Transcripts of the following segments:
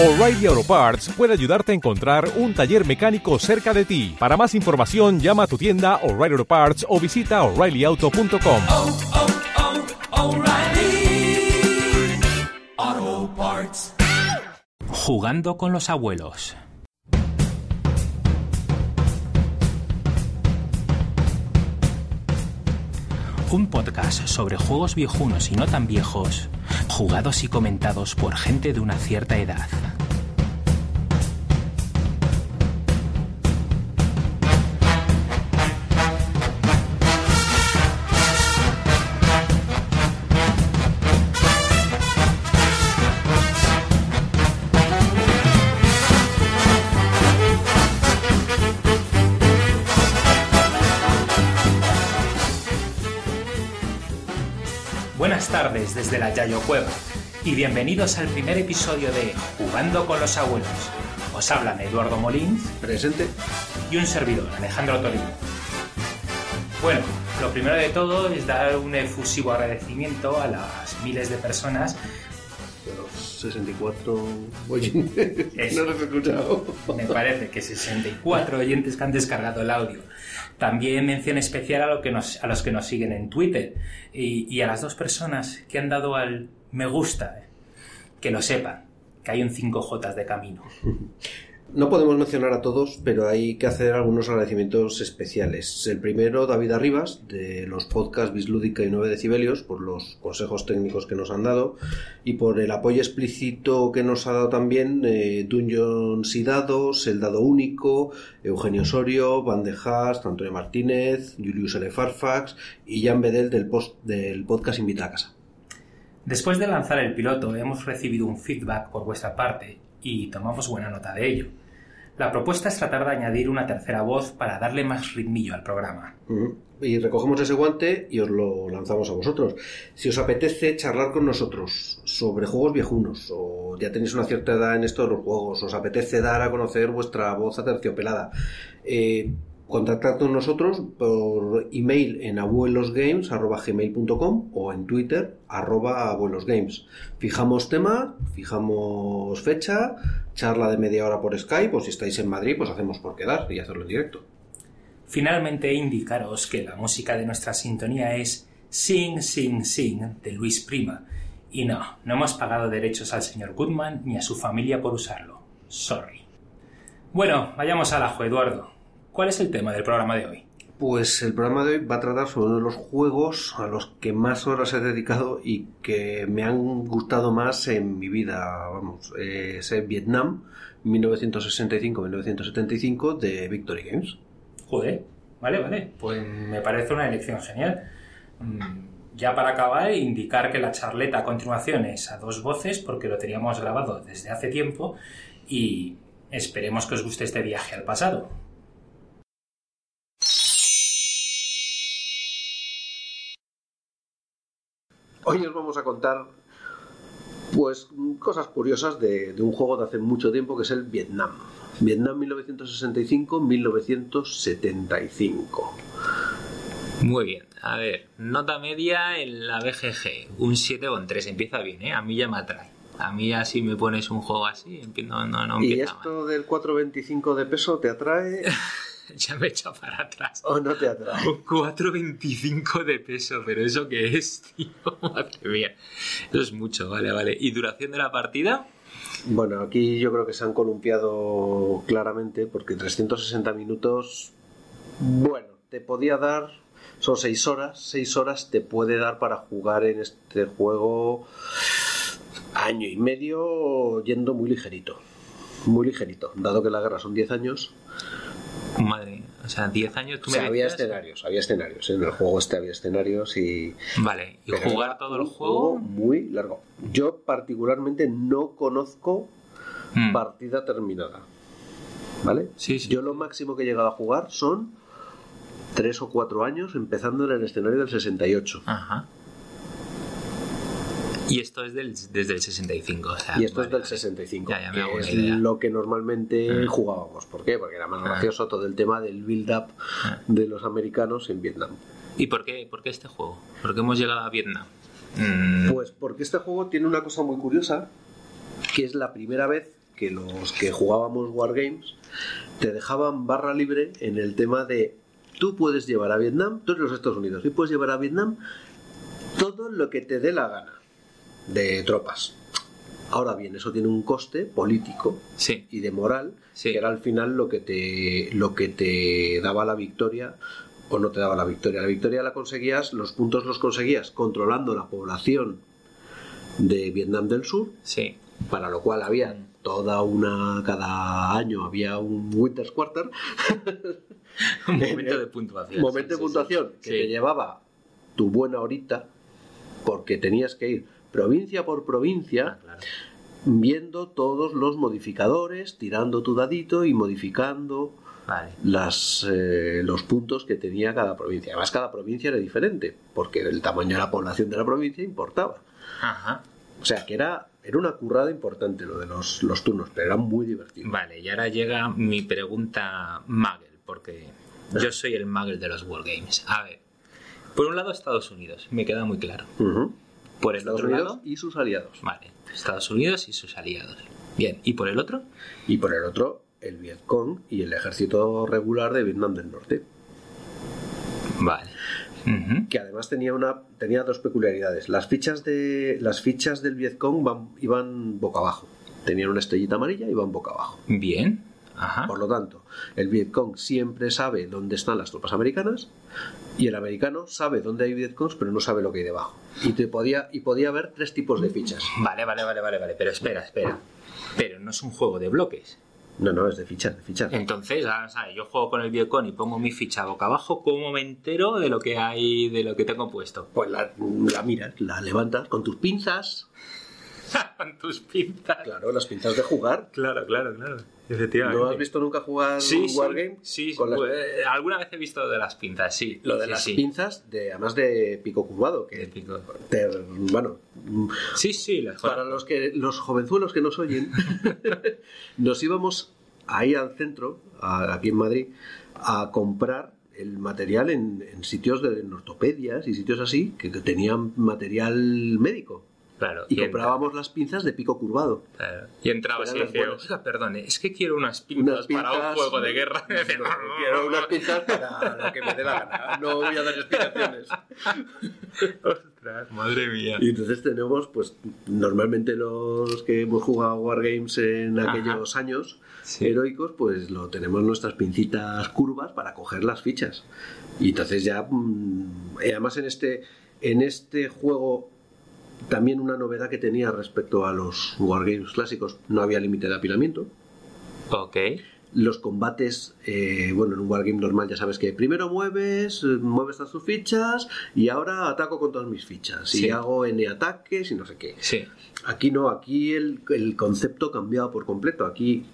O'Reilly Auto Parts puede ayudarte a encontrar un taller mecánico cerca de ti. Para más información, llama a tu tienda O'Reilly Auto Parts o visita oreillyauto.com. oh, oh, O'Reilly Auto Parts. Jugando con los abuelos. Un podcast sobre juegos viejunos y no tan viejos, jugados y comentados por gente de una cierta edad. Tardes desde la Yayo Cueva y bienvenidos al primer episodio de Jugando con los abuelos. Os hablan Eduardo Molins Presente. y un servidor, Alejandro Torino. Bueno, lo primero de todo es dar un efusivo agradecimiento a las miles de personas De los 64 oyentes Eso. no los he escuchado. Me parece que 64 oyentes que han descargado el audio. También mención especial a, lo que nos- a los que nos siguen en Twitter y, y a las dos personas que han dado al me gusta. eh. Que lo sepan, que hay un 5J de camino. No podemos mencionar a todos, pero hay que hacer algunos agradecimientos especiales. El primero, David Arribas, de los podcasts Bislúdica y 9 decibelios, por los consejos técnicos que nos han dado y por el apoyo explícito que nos ha dado también eh, Dungeons y Dados, El Dado Único, Eugenio Osorio, Van de Haas, Antonio Martínez, Julius L. Farfax y Jan Bedel del, post- del podcast Invita a Casa. Después de lanzar el piloto hemos recibido un feedback por vuestra parte y tomamos buena nota de ello. La propuesta es tratar de añadir una tercera voz para darle más ritmillo al programa. Y recogemos ese guante y os lo lanzamos a vosotros. Si os apetece charlar con nosotros sobre juegos viejunos o ya tenéis una cierta edad en esto de los juegos, os apetece dar a conocer vuestra voz aterciopelada, eh, contactad con nosotros por email en abuelosgames.gmail.com o en Twitter abuelosgames. Fijamos tema, fijamos fecha, charla de media hora por Skype o si estáis en Madrid pues hacemos por quedar y hacerlo en directo. Finalmente, indicaros que la música de nuestra sintonía es Sing, Sing, Sing de Luis Prima. Y no, no hemos pagado derechos al señor Goodman ni a su familia por usarlo. Sorry. Bueno, vayamos al ajo, Eduardo. ¿Cuál es el tema del programa de hoy? Pues el programa de hoy va a tratar sobre uno de los juegos a los que más horas he dedicado y que me han gustado más en mi vida. Vamos, eh, es Vietnam 1965-1975 de Victory Games. Joder, vale, vale. Pues me parece una elección genial. Mm, Ya para acabar, indicar que la charleta a continuación es a dos voces porque lo teníamos grabado desde hace tiempo y esperemos que os guste este viaje al pasado. Hoy os vamos a contar pues cosas curiosas de, de un juego de hace mucho tiempo que es el Vietnam. Vietnam 1965-1975. Muy bien. A ver, nota media en la BGG, un 7,3. Empieza bien, ¿eh? A mí ya me atrae. A mí ya si me pones un juego así, no, no, no ¿Y esto del 4.25 de peso te atrae. Ya me he echado para atrás. o no te atrae? Un 4,25 de peso, pero ¿eso qué es, tío? Madre mía. Eso es mucho, vale, vale. ¿Y duración de la partida? Bueno, aquí yo creo que se han columpiado claramente porque 360 minutos, bueno, te podía dar, son 6 horas, 6 horas te puede dar para jugar en este juego año y medio yendo muy ligerito, muy ligerito, dado que la guerra son 10 años. Madre mía. O sea, 10 años tú O sea, me había decías- escenarios, había escenarios, en el juego este había escenarios y... Vale, y pero jugar todo el juego. muy largo. Yo particularmente no conozco Mm. partida terminada. ¿Vale? Sí, sí. Yo lo máximo que he llegado a jugar son tres o cuatro años empezando en el escenario del 68. Ajá. Y esto es del, desde el 65. o sea, Y esto es del vale. 65, Ya, ya me hago es idea. lo que normalmente Mm. jugábamos. ¿Por qué? Porque era más Ah. gracioso todo el tema del build-up Ah. de los americanos en Vietnam. ¿Y por qué, por qué este juego? ¿Por qué hemos llegado a Vietnam? Mm, Pues porque este juego tiene una cosa muy curiosa, que es la primera vez que los que jugábamos Wargames te dejaban barra libre en el tema de tú puedes llevar a Vietnam, tú eres los Estados Unidos, y puedes llevar a Vietnam todo lo que te dé la gana de tropas. Ahora bien, eso tiene un coste político Sí. y de moral, Sí. que era al final lo que te lo que te daba la victoria o no te daba la victoria. La victoria la conseguías, los puntos los conseguías controlando la población de Vietnam del Sur, Sí. para lo cual había toda una cada año había un Winter's Quarter, Un momento de puntuación. momento de puntuación que te llevaba tu buena horita porque tenías que ir provincia por provincia Ah, claro. viendo todos los modificadores, tirando tu dadito y modificando Vale. las, eh, los puntos que tenía cada provincia. Además, cada provincia era diferente, porque el tamaño de la población de la provincia importaba. Ajá. O sea, que era, era una currada importante lo de los, los turnos, pero era muy divertido. Vale, y ahora llega mi pregunta Magel, porque yo soy el Magel de los Wargames. A ver, por un lado Estados Unidos, me queda muy claro. Ujú. Por el Estados otro Unidos lado, y sus aliados. vale, Estados Unidos y sus aliados. Bien, ¿y por el otro? Y por el otro, el Vietcong y el ejército regular de Vietnam del Norte. Vale. Que además tenía una tenía dos peculiaridades. Las fichas de las fichas del Vietcong van, iban boca abajo. Tenían una estrellita amarilla y iban boca abajo. Bien. Ajá. Por lo tanto, el Vietcong siempre sabe dónde están las tropas americanas y el americano sabe dónde hay Vietcongs, pero no sabe lo que hay debajo. Y te podía y podía haber tres tipos de fichas. Vale, vale, vale, vale, vale, pero espera, espera. Pero no es un juego de bloques. No, no, es de fichas, de fichas. Entonces, ah, ¿sabes? yo juego con el Vietcong y pongo mi ficha boca abajo, ¿cómo me entero de lo que hay, de lo que tengo puesto? Pues la, la miras, la levantas con tus pinzas. con tus pinzas. Claro, las pinzas de jugar. Claro, claro, claro. ¿No has visto nunca jugar Sí, un sí, Wargame? sí, las- eh, alguna vez he visto lo de las pinzas, sí. Lo de Sí, las sí. pinzas, de, además de pico curvado, que pico. te- bueno, Sí, sí, las para los que los jovenzuelos que nos oyen, nos íbamos ahí al centro, a- aquí en Madrid, a comprar el material en, en sitios de en ortopedias y sitios así que, que tenían material médico. Claro. Y comprábamos las pinzas de pico curvado. claro, Y entrabas y Eran las decía, buenas. oiga, perdone, es que quiero unas pinzas, Unas para un juego de guerra. No, quiero unas pinzas para lo que me dé la gana. No voy a dar explicaciones. Ostras, madre mía. Y entonces tenemos, pues, normalmente los que hemos jugado Wargames en aquellos años Sí. heroicos, pues lo tenemos nuestras pincitas curvas para coger las fichas. Y entonces ya, mm, además en este, en este juego, también una novedad que tenía respecto a los Wargames clásicos, no había límite de apilamiento. Ok. Los combates, eh, bueno, en un wargame normal ya sabes que primero mueves, mueves todas tus fichas y ahora ataco con todas mis fichas Sí. y hago N ataques y no sé qué. Sí. Aquí no, aquí el, el concepto cambiaba por completo. Aquí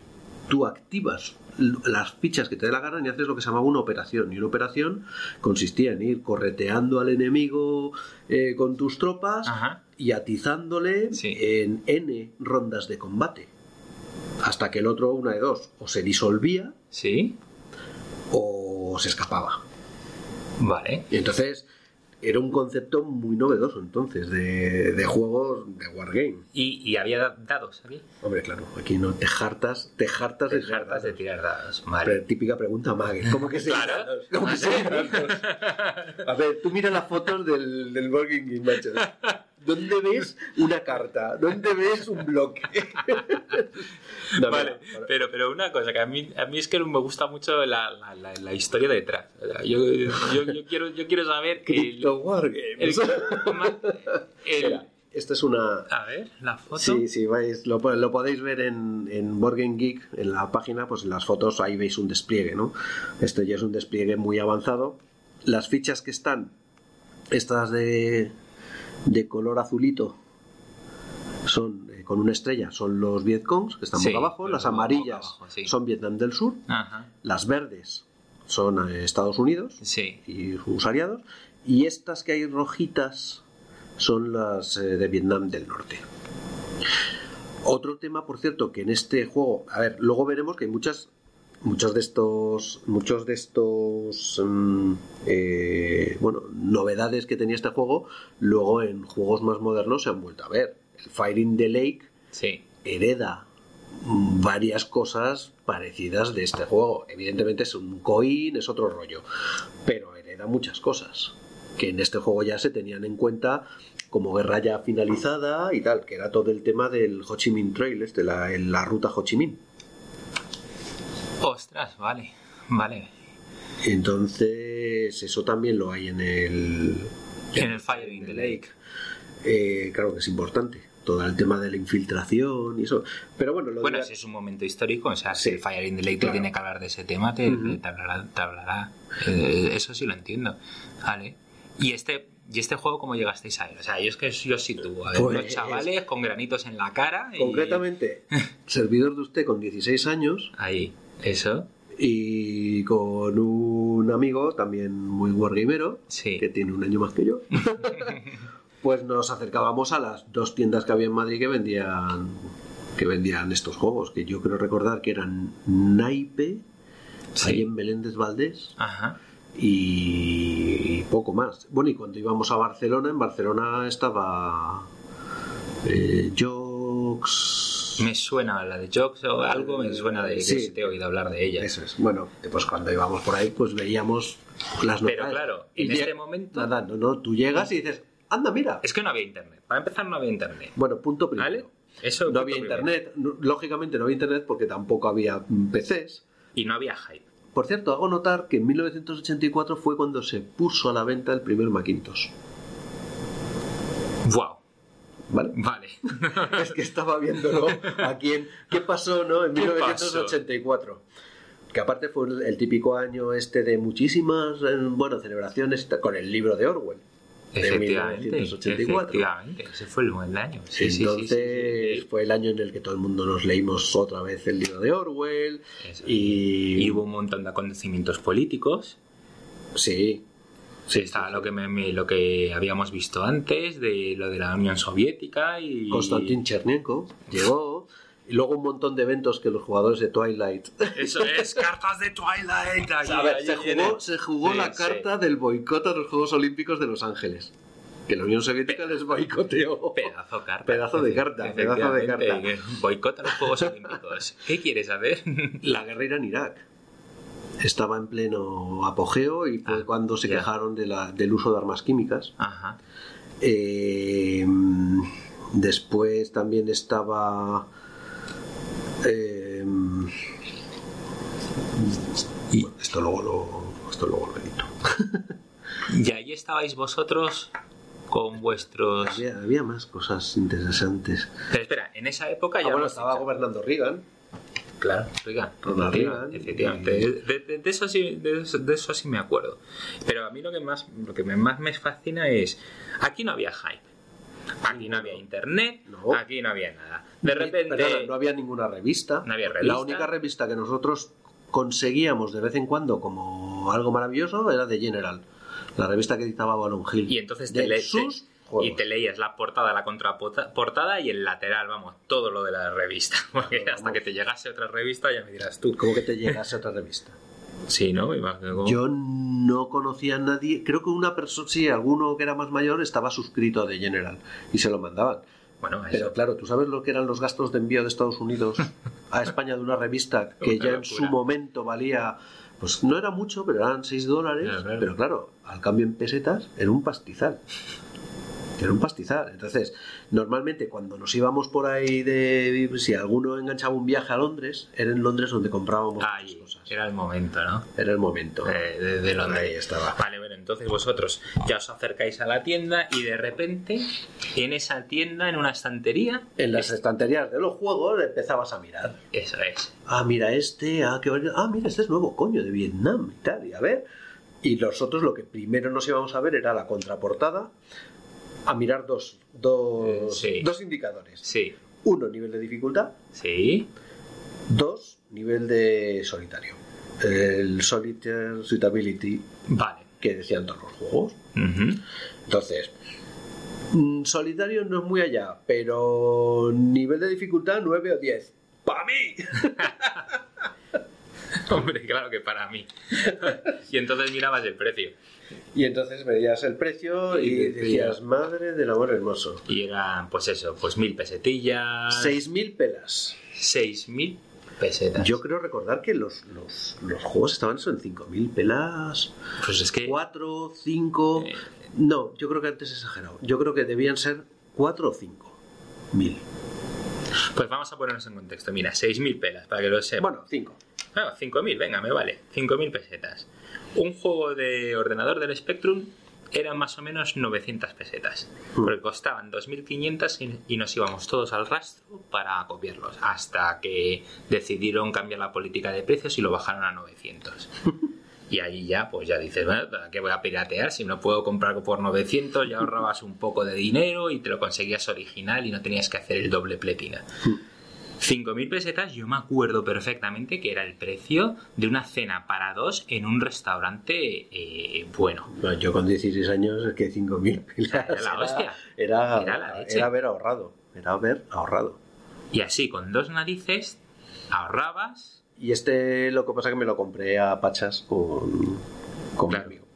tú activas las fichas que te dé la gana y haces lo que se llamaba una operación. Y una operación consistía en ir correteando al enemigo eh, con tus tropas Ajá. Y atizándole Sí. en N rondas de combate. Hasta que el otro, una de dos, o se disolvía Sí. o se escapaba. Vale. Y entonces era un concepto muy novedoso entonces de, de juegos de Wargame. ¿Y, y había da- dados aquí? Hombre, claro, aquí no te hartas, te hartas Te de tirar hartas de dados. tirar dados. Típica pregunta, Mague. ¿Cómo que se Claro. ¿Cómo que se A ver, tú mira las fotos del, del Board Game macho. ¿Dónde ves una carta? ¿Dónde ves un bloque? No, Vale, pero, pero una cosa, que a mí, a mí es que me gusta mucho la, la, la, la historia detrás. O sea, Yo, yo, yo quiero, yo quiero saber el, el, el- esta es una, A ver, la foto. Sí, sí, vais, lo, lo podéis ver en, en Game Geek, en la página, pues en las fotos ahí veis un despliegue, ¿no? Este ya es un despliegue muy avanzado. Las fichas que están, estas de, de color azulito, son eh, con una estrella, son los Vietcongs, que están Sí, boca abajo. Las amarillas abajo, sí. son Vietnam del Sur. Ajá. Las verdes son eh, Estados Unidos Sí. y sus aliados. Y estas que hay rojitas son las eh, de Vietnam del Norte. Otro tema, por cierto, que en este juego, a ver, luego veremos que hay muchas, muchos de estos, muchos de estos, mm, eh, bueno, novedades que tenía este juego, luego en juegos más modernos se han vuelto a ver. El Fighting the Lake Sí. hereda varias cosas parecidas de este juego. Evidentemente es un coin, es otro rollo, pero hereda muchas cosas que en este juego ya se tenían en cuenta como guerra ya finalizada y tal, que era todo el tema del Ho Chi Minh Trail, este, la, en la ruta Ho Chi Minh. Ostras, vale, vale. Entonces, eso también lo hay en el, En el Fire in the Lake. Eh, claro que es importante. Todo el tema de la infiltración y eso. Pero bueno, lo Bueno, si es un momento histórico, o sea, si el Fire in the Lake te Claro. tiene que hablar de ese tema, te, te hablará. te hablará. Eh, eso sí lo entiendo. Vale. Y este. ¿Y este juego cómo llegasteis a él? O sea, yo es que yo sí tuvo a ver, Pues- unos chavales con granitos en la cara y... Concretamente, servidor de usted con 16 años Ahí, eso, y con un amigo también muy wargamero, sí. que tiene un año más que yo, pues nos acercábamos a las dos tiendas que había en Madrid que vendían que vendían estos juegos, que yo creo recordar que eran Naipe, Sí. ahí en Meléndez Valdés, Ajá. y, y poco más. Bueno, y cuando íbamos a Barcelona, en Barcelona estaba eh, Jokes. Me suena la de Jokes o algo, me suena de que Sí. te he oído hablar de ella. Eso es. Bueno, pues cuando íbamos por ahí, pues veíamos las Pero novedades. claro, Y en lleg- este momento- Nada, no, no, tú llegas y dices, anda, mira. Es que no había internet. Para empezar, no había internet. Bueno, punto primero. ¿Vale? Eso No había primero. internet, lógicamente no había internet porque tampoco había PCs. Y no había hype. Por cierto, hago notar que en 1984 fue cuando se puso a la venta el primer Macintosh. ¡Wow! ¿Vale? Vale. es que estaba viéndolo aquí en ¿Qué pasó, no? En ¿Qué 1984. Que aparte fue el, típico año este de muchísimas, eh, bueno, celebraciones con el libro de Orwell. De Efectivamente, 1984. efectivamente, ese fue el buen año. Sí, Entonces sí, sí, sí. fue el año en el que todo el mundo nos leímos otra vez el libro de Orwell Eso. y, Y hubo un montón de acontecimientos políticos. sí, Sí, estaba lo que me- me- lo que habíamos visto antes de lo de la Unión Soviética y Konstantin Chernenko llegó y luego un montón de eventos que los jugadores de Twilight eso es cartas de Twilight. A ver, se jugó, se jugó Sí, la sí. carta del boicot a los Juegos Olímpicos de Los Ángeles. Que la Unión Soviética les boicoteó. Pedazo carta. Pedazo de carta, pedazo de carta. Efectivamente, Boicota los Juegos Olímpicos. ¿Qué quieres hacer? La guerra en Irak estaba en pleno apogeo y fue Ah, cuando se quejaron de la- del uso de armas químicas. Ajá. Eh, después también estaba. eh, Y, esto luego lo, esto luego lo edito. y ahí estabais vosotros con vuestros. Había, había más cosas interesantes. Pero espera, en esa época ya. Ah, bueno, estaba gobernando Reagan. Claro, Reagan. Ronald Reagan. Efectivamente. De, de- de eso sí, de, eso, de eso sí me acuerdo. Pero a mí lo que más, lo que me- más me fascina es. Aquí no había hype. Aquí no había internet. No. Aquí no había nada. De repente. Perdona, no había ninguna revista. No había La única revista que nosotros conseguíamos de vez en cuando como algo maravilloso era de General. La revista que editaba Balon Hill. Y entonces de te, le- sus te- y te leías la portada, la contraportada y el lateral, vamos, todo lo de la revista. Porque hasta que te llegase otra revista ya me dirás tú. Como que te llegase otra revista. Sí, ¿no? Como- Yo no conocía a nadie. Creo que una persona, sí, alguno que era más mayor estaba suscrito a The General y se lo mandaban. Bueno, Pero claro, ¿tú sabes lo que eran los gastos de envío de Estados Unidos a España de una revista que Una ya en su momento valía, pues no era mucho, pero eran 6 dólares. Claro, claro. Pero claro, al cambio en pesetas era un pastizal. Era un pastizal. Entonces, normalmente cuando nos íbamos por ahí de. Si alguno enganchaba un viaje a Londres, era en Londres donde comprábamos Ahí, cosas. era el momento, ¿no? Era el momento. Eh, de, de Londres. Ahí estaba. Vale, bueno, entonces vosotros ya os acercáis a la tienda y de repente en esa tienda, en una estantería, En las estanterías de los juegos empezabas a mirar. eso es. Ah, mira este, ah, qué. Ah, mira, este es nuevo, coño, de Vietnam y tal, y a ver. Y nosotros lo que primero nos íbamos a ver era la contraportada, a mirar dos, dos, sí. dos indicadores. Sí, Uno, nivel de dificultad. sí. Dos, nivel de solitario. El Solitaire Suitability Vale. que decían todos los juegos. Entonces, mm, solitario no es muy allá, pero nivel de dificultad 9 o 10. ¡Para mí! Hombre, claro que para mí. y entonces mirabas el precio. Y entonces veías el precio y, Y decías, madre del amor hermoso. Y eran, pues eso, pues mil pesetillas. 6.000 pelas. Seis mil pesetas. Yo creo recordar que los, los, los juegos estaban en 5.000 pelas, Pues es que. 4, 5... Eh. No, yo creo que antes he exagerado. Yo creo que debían ser 4 o 5 mil. Pues vamos a ponernos en contexto. Mira, seis mil pelas, para que lo sepan. Bueno, 5. Bueno, 5.000, venga, me vale. 5.000 pesetas. Un juego de ordenador del Spectrum eran más o menos 900 pesetas. Porque costaban 2.500 y- nos íbamos todos al rastro para copiarlos. Hasta que decidieron cambiar la política de precios y lo bajaron a 900. Y ahí ya, pues ya dices, bueno, ¿para qué voy a piratear? Si no puedo comprarlo por 900, ya ahorrabas un poco de dinero y te lo conseguías original y no tenías que hacer el doble pletina. 5.000 pesetas, yo me acuerdo perfectamente que era el precio de una cena para dos en un restaurante eh, bueno. Bueno, yo con 16 años es que 5.000 pelas Era la hostia. Era, Era la era haber ahorrado. Era haber ahorrado. Y así, con dos narices, ahorrabas. Y este lo que pasa es que me lo compré a pachas con, con Claro. mi amigo.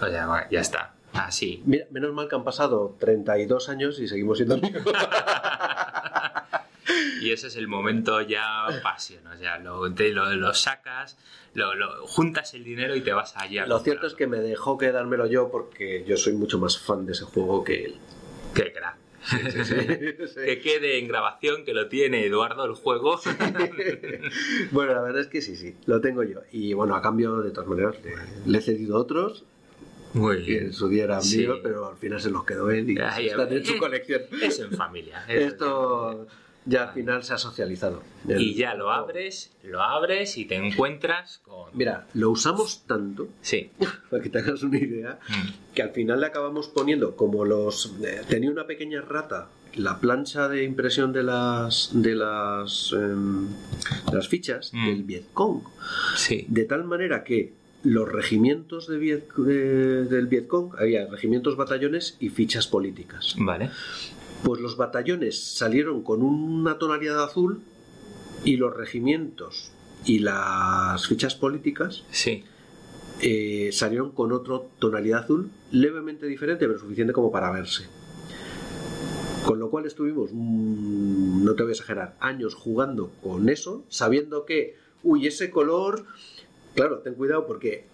O sea, ya está. Así. Mira, menos mal que han pasado 32 años y seguimos siendo amigos. Y ese es el momento ya pasión. O sea, lo, te- lo, lo sacas, lo, lo- juntas el dinero y te vas allá. Lo cierto es que me dejó quedármelo yo porque yo soy mucho más fan de ese juego que él. Qué crack. Que quede en grabación que lo tiene Eduardo el juego. bueno, la verdad es que sí, sí, lo tengo yo. Y bueno, a cambio, de todas maneras, le, le he cedido otros Muy que en su día eran míos, pero al final se los quedó él y Ay, están en su colección. Eso en familia. Esto ya al final se ha socializado. El- Y ya lo abres, lo abres y te encuentras con... Mira, lo usamos tanto, Sí. para que te hagas una idea, Mm. que al final le acabamos poniendo como los eh, tenía una pequeña rata la plancha de impresión de las de las em, de las fichas Mm. del Vietcong Sí. de tal manera que los regimientos de Viet- de- del Vietcong había regimientos batallones y fichas políticas Vale. Pues los batallones salieron con una tonalidad azul y los regimientos y las fichas políticas Sí. eh, salieron con otra tonalidad azul levemente diferente, pero suficiente como para verse. Con lo cual estuvimos, mm, no te voy a exagerar, años jugando con eso, sabiendo que, uy, ese color, claro, ten cuidado porque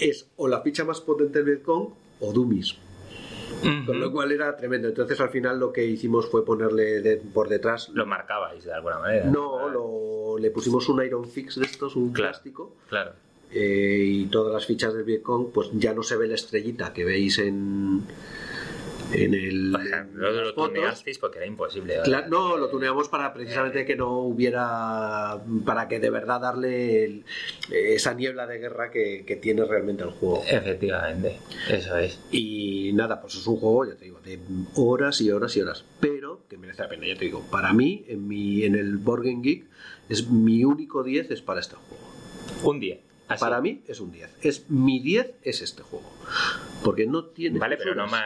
es o la ficha más potente del Vietcong o Dummies. Con lo cual era tremendo. Entonces al final lo que hicimos fue ponerle de- por detrás. Lo marcabais de alguna manera. no, lo- le pusimos un Iron Fix de estos, un Claro. plástico. Claro. eh, y todas las fichas del Vietcong, pues ya no se ve la estrellita que veis en, en el. O sea, en lo tuneasteis porque era imposible. No, lo tuneamos para precisamente que no hubiera. para que de verdad darle el- esa niebla de guerra que, que tiene realmente el juego. Efectivamente. Eso es. Y nada, pues es un juego, ya te digo, de horas y horas y horas. Pero que merece la pena, ya te digo. Para mí, en, mi, en el Board Game Geek, es mi único 10 es para este juego. Un día. Así. Para mí es un 10. Es, mi 10 es este juego. Porque no tiene. Vale, pero no fisuras.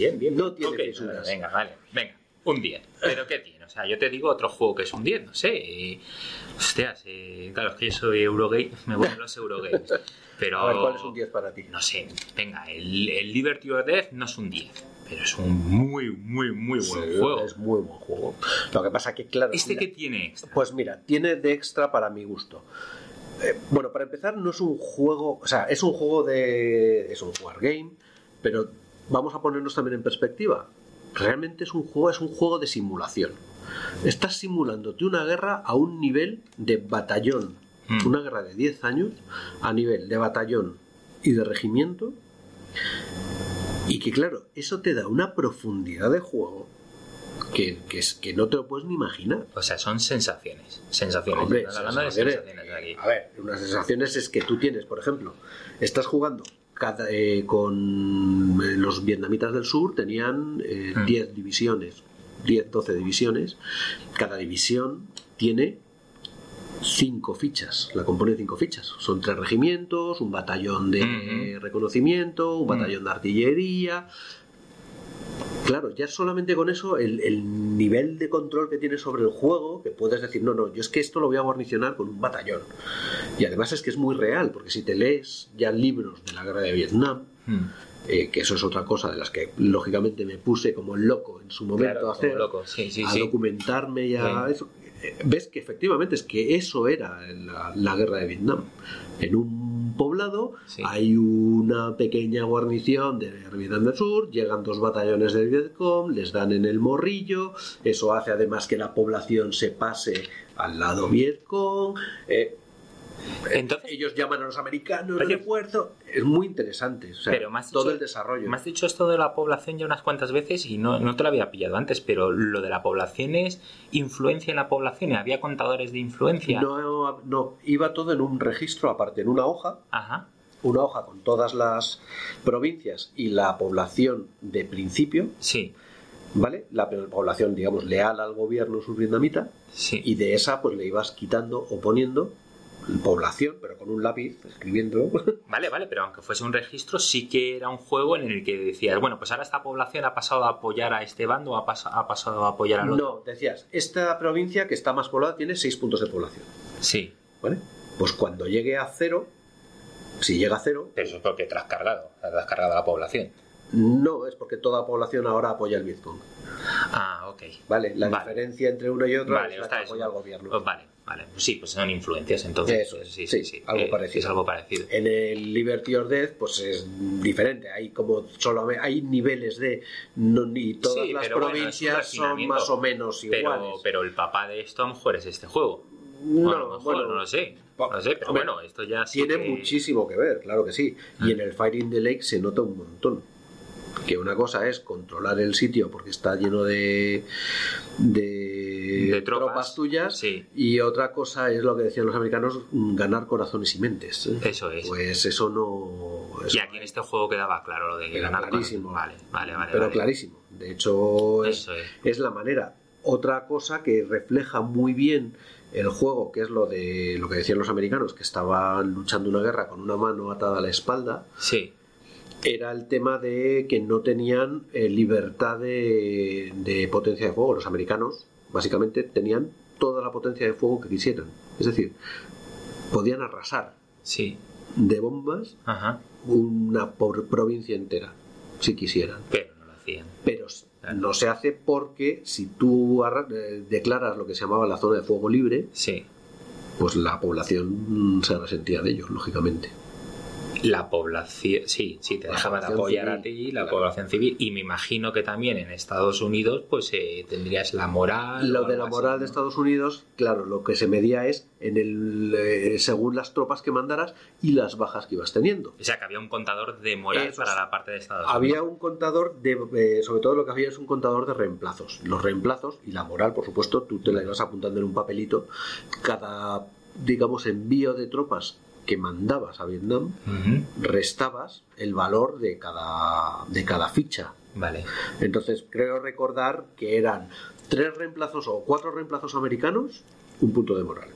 Bien, bien. No tiene Ok, fisuras. Venga, vale. Venga. Un 10. ¿Pero qué tiene? O sea, yo te digo otro juego que es un 10, no sé. eh, hostias, eh, claro, es que yo soy Eurogame, me voy a los Eurogames. Pero... A ver, ¿cuál es un 10 para ti? No sé, venga, el, el Liberty or Death no es un 10, pero es un muy, muy, muy buen Sí, juego. Es muy buen juego. Lo que pasa que, claro. ¿Este la- que tiene extra? Pues mira, tiene de extra para mi gusto. Eh, bueno, para empezar, no es un juego. O sea, es un juego de. Es un wargame, pero vamos a ponernos también en perspectiva. Realmente es un juego, es un juego de simulación. Estás simulándote una guerra a un nivel de batallón. Mm. Una guerra de 10 años a nivel de batallón y de regimiento. Y que claro, eso te da una profundidad de juego que, que, es, que no te lo puedes ni imaginar. O sea, son sensaciones. Sensaciones. Hombre, sensaciones, sensaciones aquí. A ver, unas sensaciones es que tú tienes, por ejemplo, estás jugando cada, eh, con eh, los vietnamitas del sur, tenían eh, Mm. 10 divisiones, 10, 12 divisiones. Cada división tiene cinco fichas, la compone cinco fichas. Son tres regimientos, un batallón de Ujú. reconocimiento, un Mm. batallón de artillería. Claro, ya solamente con eso, el, el nivel de control que tienes sobre el juego, que puedes decir, no, no, yo es que esto lo voy a guarnicionar con un batallón. Y además es que es muy real, porque si te lees ya libros de la guerra de Vietnam, Hmm. eh, que eso es otra cosa de las que lógicamente me puse como loco en su momento Claro, a hacer, loco, sí, sí, a sí. documentarme y a eso. Eh, Ves que efectivamente es que eso era la, la guerra de Vietnam. En un poblado Sí. hay una pequeña guarnición de Vietnam del Sur, llegan dos batallones del Vietcong, les dan en el morrillo, eso hace además que la población se pase al lado Vietcong, eh, Entonces, ellos llaman a los americanos de Oye. Es muy interesante, o sea, pero has todo el desarrollo. Me has dicho esto de la población ya unas cuantas veces y no, no te lo había pillado antes, pero lo de la población es influencia en la población. ¿Había contadores de influencia? No, no, iba todo en un registro aparte, en una hoja, Ajá. una hoja con todas las provincias y la población de principio, Sí, ¿vale? La población, digamos, leal al gobierno survietnamita, sí. y de esa pues le ibas quitando o poniendo población, pero con un lápiz, escribiendo. Vale, vale, pero aunque fuese un registro, sí que era un juego en el que decías, bueno, pues ahora esta población ha pasado a apoyar a este bando o ha, pas- ha pasado a apoyar al otro. no, decías, esta provincia que está más poblada tiene seis puntos de población, Sí, ¿vale? Pues cuando llegue a cero, si llega a cero, pero eso es porque te has cargado, te has cargado a la población. no es porque toda población ahora apoya el Vietcong. Ah, ok. ¿Vale? La Vale. diferencia entre uno y otro Vale, es la que apoya al gobierno. Vale, vale. Sí, pues son influencias, entonces. Eso es, sí, sí, sí, sí. algo Eh, parecido. Es algo parecido. En el Liberty or Death, pues es diferente. Hay como solo hay niveles de no, ni todas Sí, las bueno, provincias son más o menos iguales. Pero, pero el papá de esto a lo mejor es este juego. No, lo mejor, bueno, no lo sé. No lo sé, pero bueno, esto ya Tiene que- muchísimo que ver, claro que sí. Ah. Y en el Fire in the Lake se nota un montón. Que una cosa es controlar el sitio porque está lleno de, de, De tropas, tuyas sí. y otra cosa es lo que decían los americanos, mm, ganar corazones y mentes. ¿eh? Eso es. Pues eso no... eso y aquí en este juego quedaba claro lo de ganar clarísimo. Vale, vale, vale. pero vale. clarísimo. De hecho, es, Eso es. es la manera. Otra cosa que refleja muy bien el juego, que es lo de lo que decían los americanos, que estaban luchando una guerra con una mano atada a la espalda, Sí, era el tema de que no tenían eh, libertad de, de potencia de fuego. Los americanos, básicamente, tenían toda la potencia de fuego que quisieran. Es decir, podían arrasar sí. de bombas Ajá. una por provincia entera, si quisieran. Pero no lo hacían. pero no se hace porque si tú eh, declaras lo que se llamaba la zona de fuego libre, Sí. pues la población se resentía de ellos, lógicamente. La población, sí, sí, te dejaban apoyar a civil, ti, la claro. población civil, y me imagino que también en Estados Unidos, pues eh, tendrías la moral. Lo de la así, moral ¿no? de Estados Unidos, claro, lo que se medía es en el eh, según las tropas que mandaras y las bajas que ibas teniendo. O sea, que había un contador de moral Eso para es. la parte de Estados Había Unidos. un contador de, eh, sobre todo lo que había es un contador de reemplazos. Los reemplazos y la moral, por supuesto, tú te la ibas apuntando en un papelito. Cada, digamos, envío de tropas que mandabas a Vietnam, restabas el valor de cada, de cada ficha. Vale. Entonces, creo recordar que eran tres reemplazos o cuatro reemplazos americanos, un punto de moral.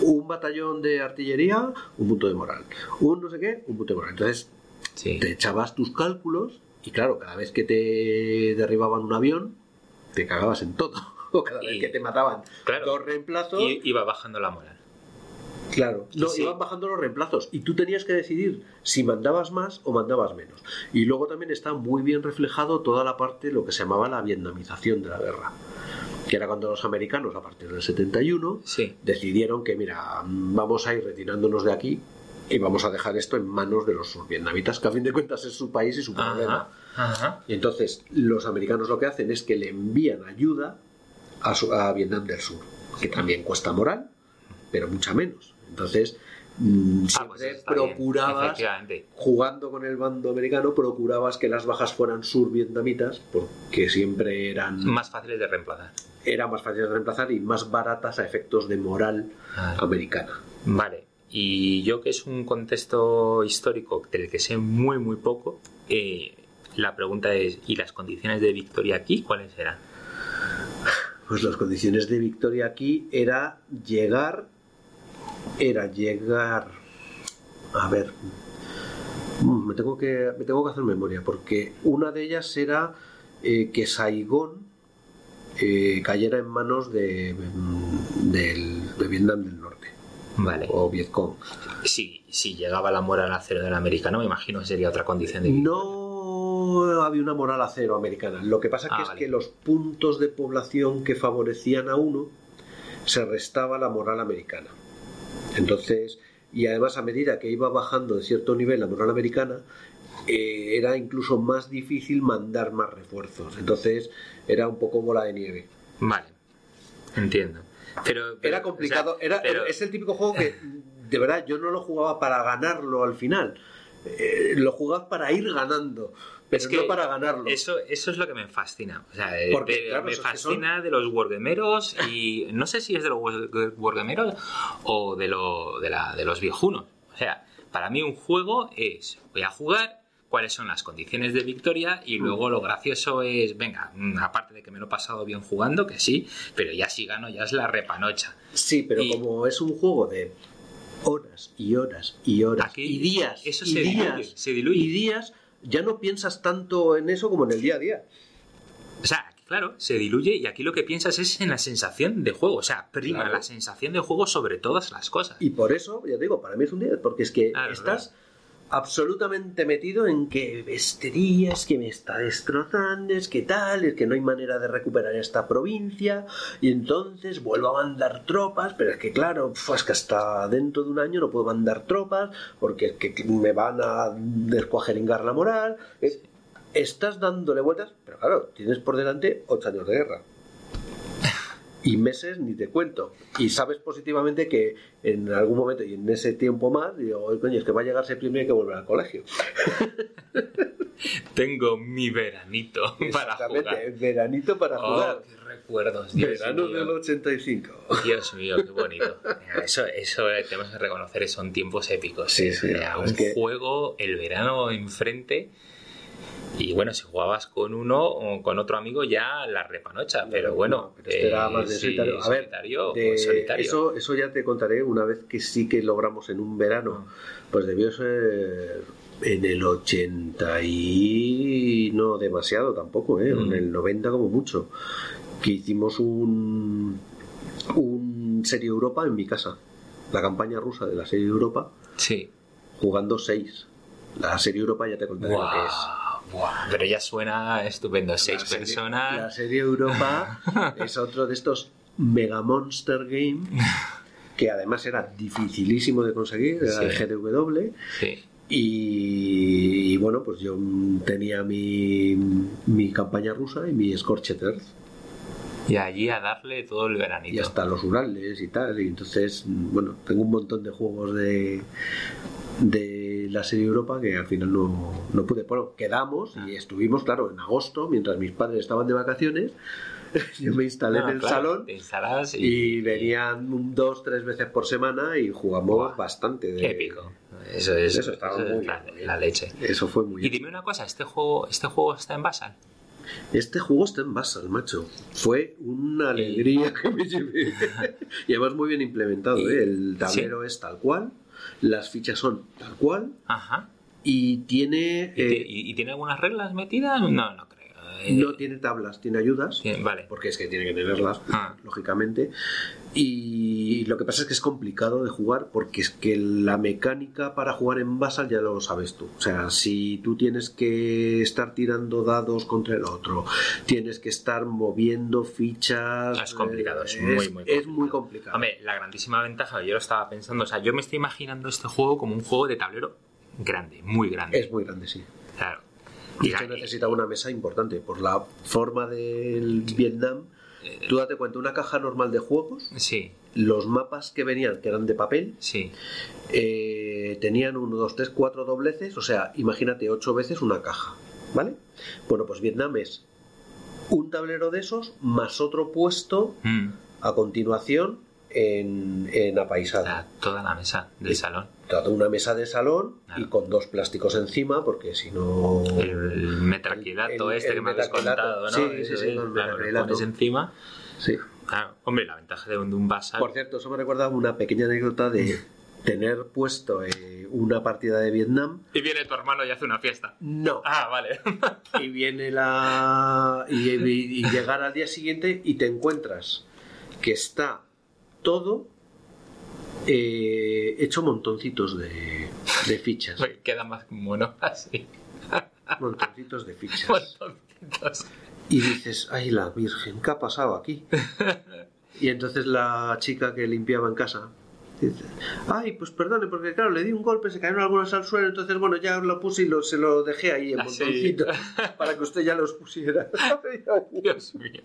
Un batallón de artillería, un punto de moral. Un no sé qué, un punto de moral. Entonces, Sí. te echabas tus cálculos y claro, cada vez que te derribaban un avión, te cagabas en todo. O cada Y- vez que te mataban Claro. dos reemplazos, Y iba bajando la moral. Claro, no, Sí. iban bajando los reemplazos y tú tenías que decidir si mandabas más o mandabas menos. Y luego también está muy bien reflejado toda la parte, lo que se llamaba la vietnamización de la guerra, que era cuando los americanos, a partir del 71, Sí. decidieron que, mira, vamos a ir retirándonos de aquí y vamos a dejar esto en manos de los vietnamitas, que a fin de cuentas es su país y su problema. Ajá. Ajá. Y entonces los americanos lo que hacen es que le envían ayuda a, su- a Vietnam del Sur, que también cuesta moral, pero mucha menos. Entonces, mm, Ah, siempre pues bien, procurabas, jugando con el bando americano, procurabas que las bajas fueran sur-vietnamitas, porque siempre eran Más fáciles de reemplazar. era más fáciles de reemplazar y más baratas a efectos de moral Ah. americana. Vale. Y yo que es un contexto histórico del que sé muy muy poco, eh, la pregunta es, ¿y las condiciones de victoria aquí cuáles eran? Pues las condiciones de victoria aquí era llegar, era llegar, a ver, mm, me tengo que, me tengo que hacer memoria, porque una de ellas era eh, que Saigón eh, cayera en manos de, mm, de Vietnam del Norte Vale. o Vietcong. Si, si llegaba la moral a cero del americano, me imagino que sería otra condición de. No había una moral a cero americana. Lo que pasa que Ah, es vale. que los puntos de población que favorecían a uno se restaba la moral americana. Entonces, y además a medida que iba bajando de cierto nivel la moral americana, eh, era incluso más difícil mandar más refuerzos. Entonces, era un poco bola de nieve. Vale. Entiendo. Pero, pero, Era complicado. o sea, era, pero- es el típico juego que, de verdad, yo no lo jugaba para ganarlo al final. Eh, lo jugabas para ir ganando, pero Es que no para ganarlo. Eso, eso es lo que me fascina. O sea, eh, Porque, de- claro, me fascina de los wargameros y no sé si es de los war- wargameros o de, lo, de, la, de los viejunos. O sea, para mí un juego es, voy a jugar, cuáles son las condiciones de victoria y luego lo gracioso es, venga, mm, aparte de que me lo he pasado bien jugando, que sí, pero ya si gano ya es la repanocha. Sí, pero Y- como es un juego de horas y horas y horas Aquí y días eso y se diluye, se diluye. y días, ya no piensas tanto en eso como en el día a día. O sea, claro, se diluye y aquí lo que piensas es en la sensación de juego. O sea, prima Claro. la sensación de juego sobre todas las cosas. Y por eso, ya te digo, para mí es un día, porque es que Claro, estás absolutamente metido en que este día es que me está destrozando, es que tal, es que no hay manera de recuperar esta provincia, y entonces vuelvo a mandar tropas, pero es que claro, es que hasta dentro de un año no puedo mandar tropas, porque es que me van a descuajeringar la moral. Estás dándole vueltas, pero claro, tienes por delante ocho años de guerra y meses ni te cuento. Y sabes positivamente que en algún momento y en ese tiempo más, digo, "Oye, coño, es que va a llegar septiembre y hay que volver al colegio. Tengo mi veranito para jugar. veranito para Oh, jugar. qué recuerdos, Dios Verano mío. del 85. Dios mío, qué bonito. Eso, eso eh, tenemos que reconocer, son tiempos épicos. Sí, sí, O sea, un que- juego, el verano enfrente. Y bueno, si jugabas con uno o con otro amigo, ya la repanocha. Pero bueno, No, pero era eh, más de sí, solitario. A ver, solitario, de- solitario. Eso, eso ya te contaré una vez que sí que logramos en un verano. Pues debió ser en el 80 y no demasiado tampoco, ¿eh? Mm. en el 90 como mucho, que hicimos un, un Serie Europa en mi casa. La campaña rusa de la Serie Europa, Sí. jugando 6. La Serie Europa ya te contaré lo que es. Buah, pero ya suena estupendo. Seis La serie- personas. La serie Europa es otro de estos Mega Monster Game que además era dificilísimo de conseguir, era Sí. de. Sí. Y, y bueno, pues yo tenía mi, mi campaña rusa y mi Scorched Earth Y allí a darle todo el veranito. y hasta los Urales y tal. Y entonces, bueno, tengo un montón de juegos de, de la serie Europa que al final no, no pude. Bueno, quedamos Ah. y estuvimos, claro, en agosto, mientras mis padres estaban de vacaciones. Yo me instalé No, en el claro, salón y. y venían dos, tres veces por semana y jugamos bastante. De, Qué épico. Eso es, Eso estaba eso es muy la, bien, muy la bien. leche. Eso fue muy Y dime una cosa, ¿este juego, este juego está en Basal? Este juego está en Basal, macho. Fue una alegría que me llevé. y además muy bien implementado, Y- ¿eh? El tablero es tal cual, las fichas son tal cual Ajá. y tiene... ¿Y, te- eh, y- y tiene algunas reglas metidas? No, no creo. Eh, no tiene tablas, tiene ayudas. tiene- vale. Porque es que tiene que tenerlas, Ah. lógicamente. Y lo que pasa es que es complicado de jugar porque es que la mecánica para jugar en Basal ya lo sabes tú. O sea, si tú tienes que estar tirando dados contra el otro, tienes que estar moviendo fichas. Es complicado, es eh, muy, muy Es complicado. muy complicado. Hombre, la grandísima ventaja, yo lo estaba pensando, o sea, yo me estoy imaginando este juego como un juego de tablero grande, muy grande. Es muy grande, sí. Claro. Y que necesita una mesa importante por la forma del Vietnam. Tú date cuenta, una caja normal de juegos, Sí, los mapas que venían, que eran de papel, sí. eh, tenían uno, dos, tres, cuatro dobleces, o sea, imagínate ocho veces una caja, ¿vale? Bueno, pues Vietnam es un tablero de esos más otro puesto Mm. a continuación en, en sea, toda la mesa del salón. Toda una mesa de salón y Claro. con dos plásticos encima, porque si no... El El- este el que me has metacrilato. contado, ¿no? Sí, sí, sí, claro, lo pones encima. Sí. Claro, hombre, la ventaja de un, de un Basal. Por cierto, eso me recuerda una pequeña anécdota de tener puesto eh, una partida de Vietnam. Y viene tu hermano y hace una fiesta. No. Ah, vale. Y viene la. Y, y- y llegar al día siguiente y te encuentras que está todo eh, hecho montoncitos de, de fichas. Queda más bueno así. Montoncitos de fichas. Montoncitos. Y dices, ay la Virgen, ¿qué ha pasado aquí? Y entonces la chica que limpiaba en casa ay, pues perdone, porque claro, le di un golpe, se cayeron algunos al suelo, entonces bueno, ya lo puse y lo, se lo dejé ahí en Ah, sí. montoncitos para que usted ya los pusiera. Dios mío.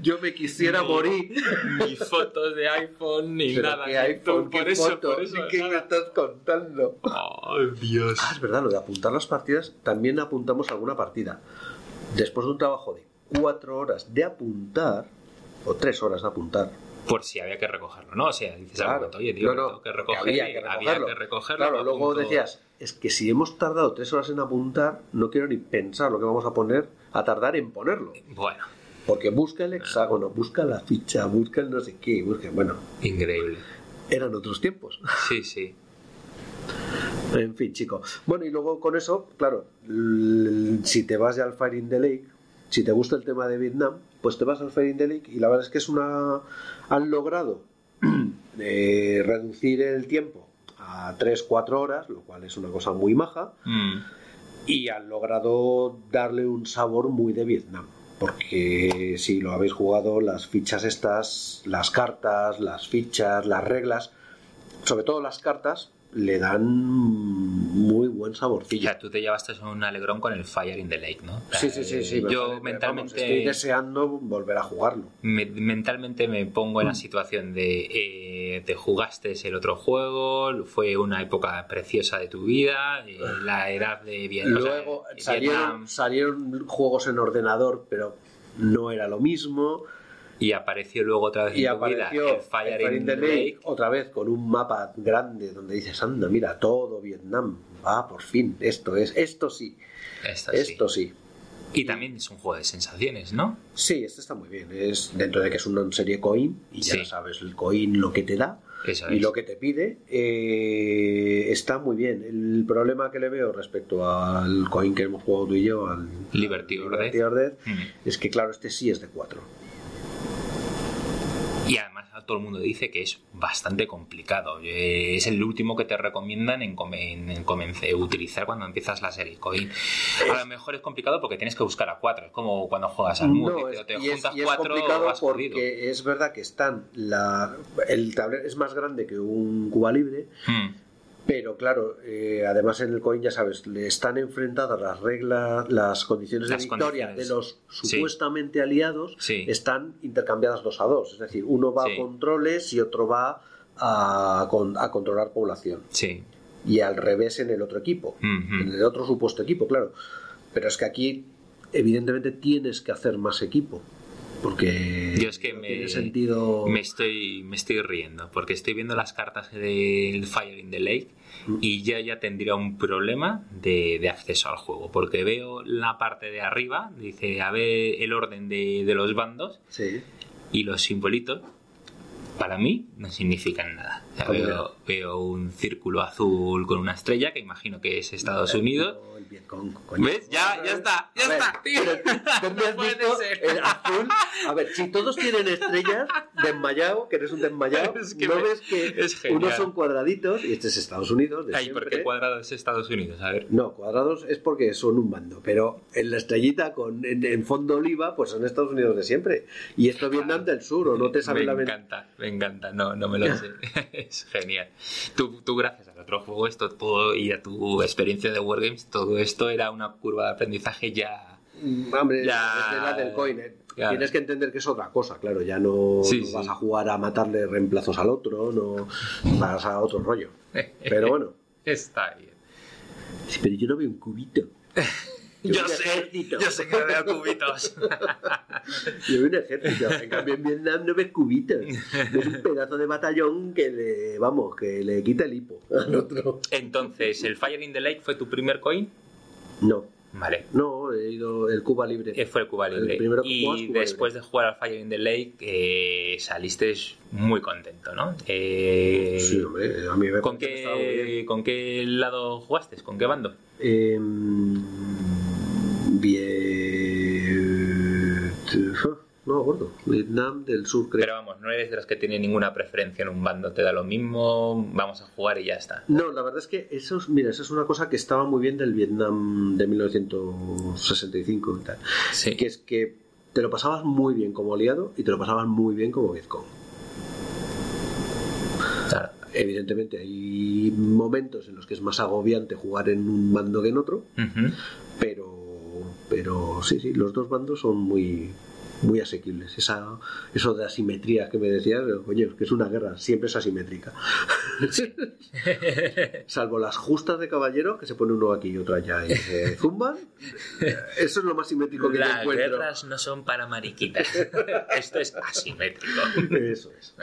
Yo me quisiera Ni- morir. Ni fotos de iPhone, ni Pero nada. qué iPhone, qué por eso, foto, por eso. ¿qué me estás contando? Ay, Dios. Ah, es verdad, lo de apuntar las partidas, también apuntamos alguna partida. Después de un trabajo de cuatro horas de apuntar, o tres horas de apuntar, Por si había que recogerlo, ¿no? O sea, dices Claro. oye, tío, No, no, tengo que recoger, había que recogerlo. que recogerlo, Claro, luego decías, es que si hemos tardado tres horas en apuntar, no quiero ni pensar lo que vamos a poner, a tardar en ponerlo. Bueno, Porque busca el hexágono, busca la ficha, busca el no sé qué, busca... Bueno, increíble. eran otros tiempos. Sí, sí. En fin, chico. Bueno, y luego con eso, claro, si te vas ya al Fire in the Lake, si te gusta el tema de Vietnam, pues te vas al Lake y la verdad es que es una... Han logrado eh, reducir el tiempo a 3-4 horas, lo cual es una cosa muy maja, Mm. y han logrado darle un sabor muy de Vietnam. Porque si lo habéis jugado, las fichas estas, las cartas, las fichas, las reglas, sobre todo las cartas, le dan muy buen O saborcillo. sea, tú te llevaste un alegrón con el Fire in the Lake, ¿no? O sea, Sí, sí, sí, sí. Yo vamos, mentalmente... estoy deseando volver a jugarlo. me- mentalmente me pongo en Mm. la situación de eh, te jugaste el otro juego, fue una época preciosa de tu vida, eh, la edad de Vietnam. Luego salieron, salieron juegos en ordenador, pero no era lo mismo. Y apareció luego otra vez Y en tu vida apareció el Fire, el in the Lake. otra vez con un mapa grande donde dices, anda, mira, todo Vietnam. Ah, por fin, esto es, esto sí, Esto sí. Y también es un juego de sensaciones, ¿no? Sí, este está muy bien. Es dentro de que es una serie coin y ya Sí. sabes el coin lo que te da y lo que te pide. eh, está muy bien. El problema que le veo respecto al coin que hemos jugado tú y yo, al Liberty Liberty Death. or Death, Mm. es que claro, este sí es de 4. Todo el mundo dice que es bastante complicado. Eh, Es el último que te recomiendan en, en- en comence- utilizar cuando empiezas la serie Coin. A lo mejor es complicado porque tienes que buscar a cuatro. Es como cuando juegas al Mood. No, es, te y es, juntas y es cuatro complicado o vas porque es verdad que están la, el tablero es más grande que un Cuba Libre, Mm. Pero claro, eh, además en el coin ya sabes, le están enfrentadas las reglas, las condiciones Las de victoria condiciones. de los Sí. supuestamente aliados Sí. están intercambiadas dos a dos, es decir, uno va Sí. a controles y otro va a, a controlar población Sí. y al revés en el otro equipo, en el otro supuesto equipo, claro. Pero es que aquí, evidentemente, tienes que hacer más equipo. Porque Yo es que no me, tiene sentido. me estoy me estoy riendo porque estoy viendo las cartas del Fire in the Lake Mm. y ya ya tendría un problema de, de acceso al juego porque veo la parte de arriba dice a ver el orden de, de los bandos Sí. y los simbolitos para mí no significan nada O sea, ¿Cómo veo, veo un círculo azul con una estrella que imagino que es Estados Unidos Ya, ya está, ya A ver, está, tío. pero ¿dónde has No puede visto ser. el azul? A ver, si todos tienen estrellas, desmayado, que eres un desmayado, Es que no me- ves que es unos son cuadraditos y este es Estados Unidos. De Ay, ¿por qué cuadrado es Estados Unidos? A ver. No, cuadrados es porque son un bando, pero en la estrellita con en, en fondo oliva, pues son Estados Unidos de siempre. Y esto es Vietnam del Sur, o no te sabe me la ven- encanta, me encanta, no, no me lo sé. es genial. Tú, tú, gracias otro juego, esto todo y a tu experiencia de Wargames, todo esto era una curva de aprendizaje ya. Mm, Hombre, Ya. la del coin. eh. Claro. Tienes que entender que es otra cosa, claro. Ya no, Sí, no sí. vas a jugar a matarle reemplazos al otro, no vas a otro rollo. Pero bueno. Está bien. Sí, pero yo no veo un cubito. Yo, sé, yo sé que veo cubitos. Yo veo un ejército. En cambio, en Vietnam no ves cubitos. Ves un pedazo de batallón que le, vamos, que le quita el hipo al otro. Entonces, ¿el Fire in the Lake fue tu primer coin? No. Vale. No, he ido el Cuba Libre. Eh, Fue el Cuba Libre. El primero y Cuba después Libre. de jugar al Fire in the Lake, eh, saliste muy contento, ¿no? Eh, Sí, hombre, a mí me ¿con, qué, ¿Con qué lado jugaste? ¿Con qué bando? Eh, bien. No me acuerdo. Vietnam del Sur, creo. Pero vamos, no eres de los que tiene ninguna preferencia en un bando, te da lo mismo, vamos a jugar y ya está. No, la verdad es que eso es, mira, eso es una cosa que estaba muy bien del Vietnam de 1965 y tal. Sí. Que es que te lo pasabas muy bien como aliado y te lo pasabas muy bien como Vietcong. Claro. Evidentemente hay momentos en los que es más agobiante jugar en un bando que en otro, pero pero sí, sí, los dos bandos son muy muy asequibles. Esa, eso de asimetría que me decías, oye, es que es una guerra, siempre es asimétrica. Salvo las justas de caballero, que se pone uno aquí y otro allá y se zumban. Eso es lo más simétrico que te Las encuentro. guerras no son para mariquitas. Esto es asimétrico. Eso es.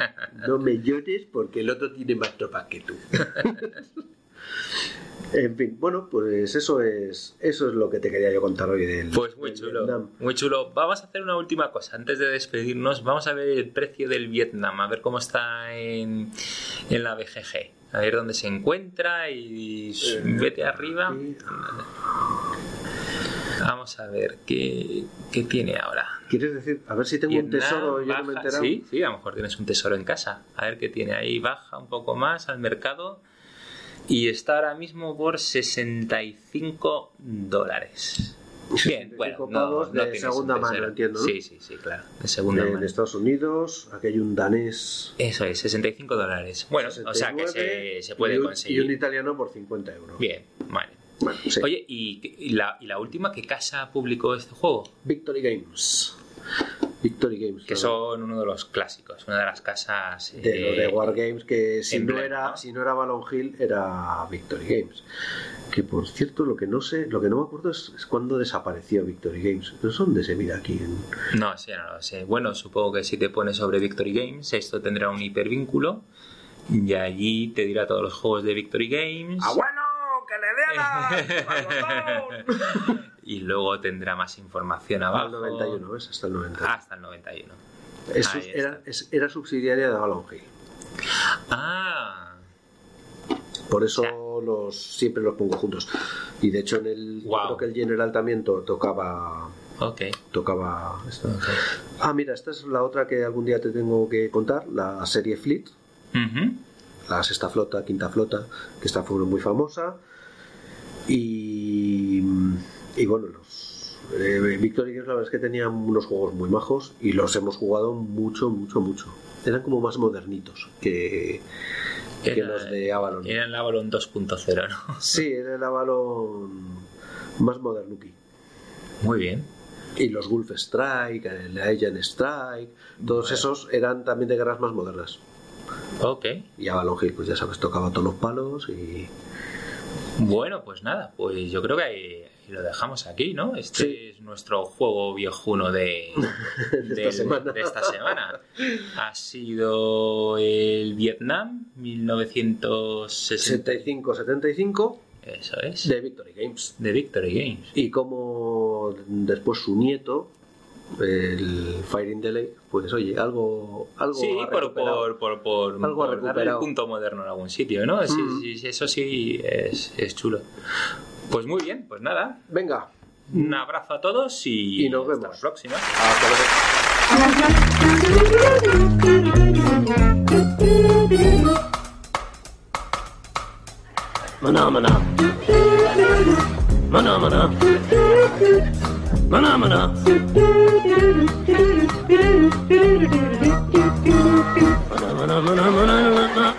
No me llores porque el otro tiene más tropas que tú. En fin, bueno, pues eso es eso es lo que te quería yo contar hoy del Pues muy del chulo, Vietnam. muy chulo. Vamos a hacer una última cosa. Antes de despedirnos, vamos a ver el precio del Vietnam, a ver cómo está en, en la BGG. A ver dónde se encuentra y Eh, vete arriba. Y- Vamos a ver qué, qué tiene ahora. ¿Quieres decir? A ver si tengo un tesoro yo no me he enterado. Sí, sí, a lo mejor tienes un tesoro en casa. A ver qué tiene ahí. Baja un poco más al mercado y está ahora mismo por 65 dólares. Bien, 65 bueno, no, no de segunda un mano, tesoro. entiendo, ¿no? Sí, sí, sí, claro, de segunda En mano. Estados Unidos, aquí hay un danés. Eso es, 65 dólares. Bueno, o sea que 69, se, se puede y un- conseguir. Y un italiano por 50 euros. Bien, vale. Bueno, sí. Oye, ¿y, y la, ¿y la última qué casa publicó este juego? Victory Games. Victory Games. Que ¿no? son uno de los clásicos, una de las casas... de lo de eh, Wargames que si no era ¿no? si no era Ballon Hill era Victory Games que por cierto lo que no sé lo que no me acuerdo es, es cuándo desapareció Victory Games no sé dónde se mira aquí en... No sé, no lo sé. Bueno, supongo que si te pones sobre Victory Games, esto tendrá un hipervínculo y allí te dirá todos los juegos de Victory Games. ¡Ah, bueno! ¡Que le dé botón! Y luego tendrá más información Hasta abajo. el 91 ¿ves? hasta el 91 Hasta el 91. Es- era, es- era subsidiaria de Ballon Hill Ah, por eso los siempre los pongo juntos y de hecho en el Guau. creo que el General también to- tocaba ok. tocaba esta. ah mira esta es la otra que algún día te tengo que contar la serie Fleet Ujú. la sexta flota, quinta flota, que esta fue muy famosa. Y, y bueno, los eh, Victory Games la verdad es que tenían unos juegos muy majos y los hemos jugado mucho, mucho, mucho. Eran como más modernitos que, que Era- los de Avalon. Era el Avalon 2.0, ¿no? Sí, era el Avalon más modernuki. Muy bien. Y los Wolf Strike, el Agent Strike, todos Bueno. esos eran también de guerras más modernas. Ok. Y Avalon Hill, pues ya sabes, tocaba todos los palos y, Bueno, pues nada, pues yo creo que ahí, lo dejamos aquí, ¿no? Este Sí. es nuestro juego viejuno de, De esta semana. de esta semana. Ha sido el Vietnam 1960. 65-75 Eso es. de Victory Games. de Victory Games. Y como después su nieto, el Fire in the Lake, pues oye, algo, algo Sí, ha por, por, por, por, Algo por darle el punto moderno en algún sitio, ¿no? Sí, Mm. sí, sí, eso sí es, es chulo. Pues muy bien, pues nada. Venga, Un abrazo a todos y, Y nos hasta vemos. la próxima. hasta luego. Mana mana. Mana mana. Phenomena. Phenomena.